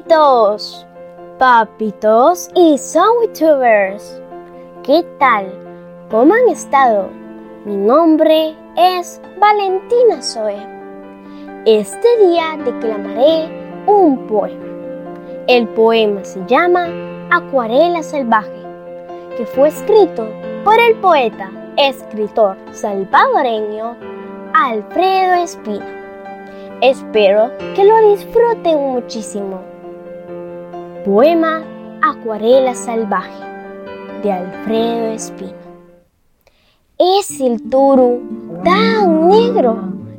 amiguitos, papitos y youtubers. ¿Qué tal? ¿Cómo han estado? Mi nombre es Valentina Zoe. Este día declamaré un poema. El poema se llama Acuarela Salvaje, que fue escrito por el poeta, escritor salvadoreño Alfredo Espino. Espero que lo disfruten muchísimo. Poema Acuarela Salvaje de Alfredo Espino. Es el toro tan negro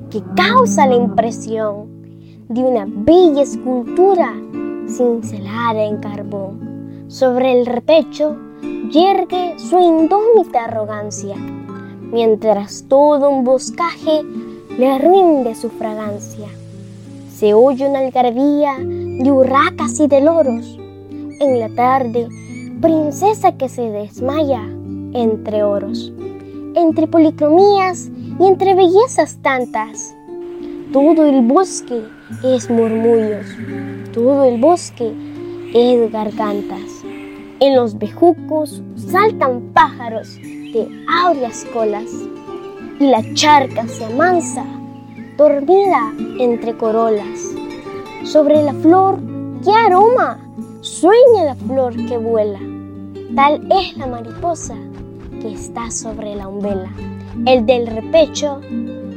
que causa la impresión de una bella escultura cincelada en carbón. Sobre el repecho yergue su indómita arrogancia, mientras todo un boscaje le rinde su fragancia. Se oye una algarabía de urracas y de loros. En la tarde, princesa que se desmaya entre oros, entre policromías y entre bellezas tantas. Todo el bosque es murmullos, todo el bosque es gargantas. En los bejucos saltan pájaros de áureas colas y la charca se amansa, dormida entre corolas. Sobre la flor, qué aroma, sueña la flor que vuela. Tal es la mariposa que está sobre la umbela. El del repecho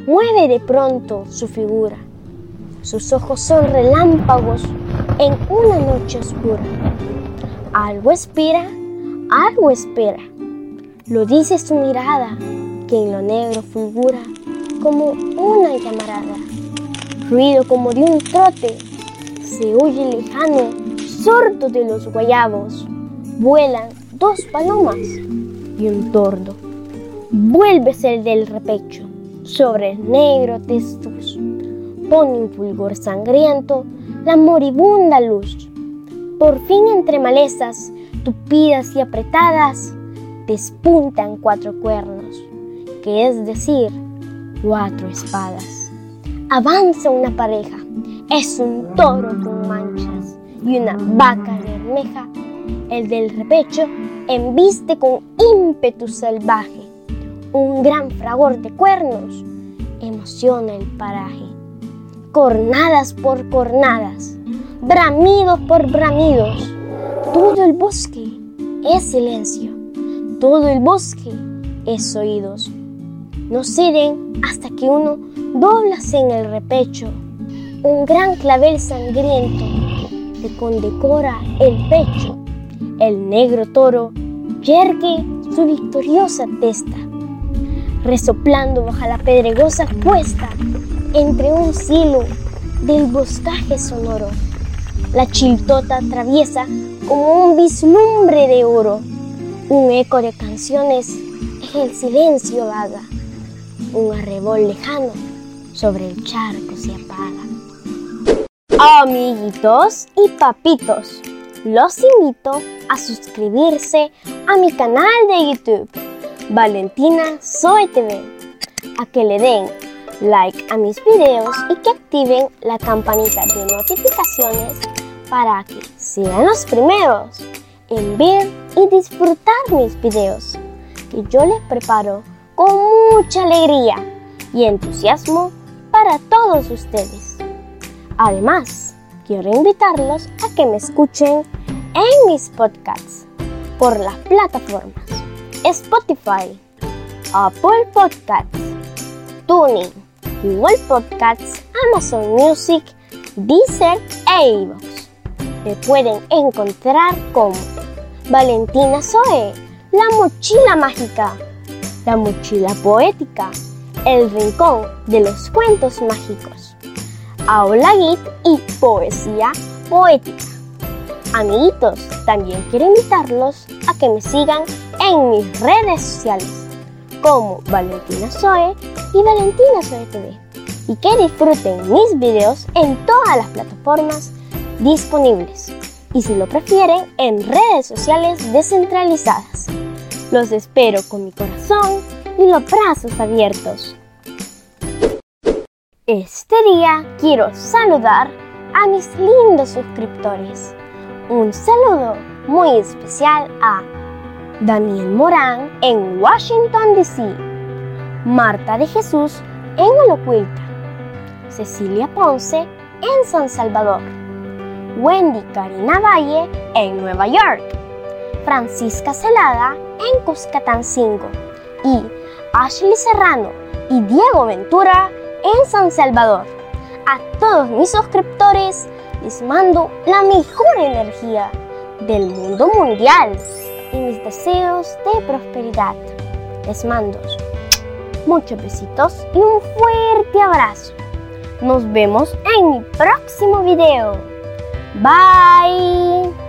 mueve de pronto su figura. Sus ojos son relámpagos en una noche oscura. Algo espera, algo espera. Lo dice su mirada que en lo negro fulgura como una llamarada. Ruido como de un trote, se oye lejano, sordo de los guayabos. Vuelan dos palomas y un tordo. Vuelves el del repecho sobre el negro testus. Pone un fulgor sangriento la moribunda luz. Por fin entre malezas tupidas y apretadas despuntan cuatro cuernos que es decir, cuatro espadas. Avanza una pareja, es un toro con manchas y una vaca bermeja. El del repecho embiste con ímpetu salvaje. Un gran fragor de cuernos emociona el paraje. Cornadas por cornadas, bramidos por bramidos. Todo el bosque es silencio, todo el bosque es oídos no ceden hasta que uno doblase en el repecho un gran clavel sangriento condecora el pecho. El negro toro yergue su victoriosa testa, resoplando bajo la pedregosa cuesta entre un silo del boscaje sonoro. La chiltota atraviesa como un vislumbre de oro, un eco de canciones en el silencio vaga un arrebol lejano sobre el charco se apaga. Amiguitos y papitos, los invito a suscribirse a mi canal de YouTube, Valentina Zoe TV, a que le den like a mis videos y que activen la campanita de notificaciones para que sean los primeros en ver y disfrutar mis videos que yo les preparo con mucha alegría y entusiasmo para todos ustedes. Además, quiero invitarlos a que me escuchen en mis podcasts por las plataformas Spotify, Apple Podcasts, Tuning, Google Podcasts, Amazon Music, Deezer e iVoox. Me pueden encontrar como Valentina Zoe, la mochila mágica la mochila poética, el rincón de los cuentos mágicos, aula git y poesía poética. Amiguitos, también quiero invitarlos a que me sigan en mis redes sociales como Valentina Zoe y Valentina Zoe TV y que disfruten mis videos en todas las plataformas disponibles y si lo prefieren en redes sociales descentralizadas. Los espero con mi corazón y los brazos abiertos. Este día quiero saludar a mis lindos suscriptores. Un saludo muy especial a Daniel Morán en Washington, D.C., Marta de Jesús en Olocuilta, Cecilia Ponce en San Salvador, Wendy Karina Valle en Nueva York, Francisca Celada en Cuscatán 5 y Ashley Serrano y Diego Ventura en San Salvador. A todos mis suscriptores les mando la mejor energía del mundo mundial y mis deseos de prosperidad. Les mando muchos besitos y un fuerte abrazo. Nos vemos en mi próximo video. Bye.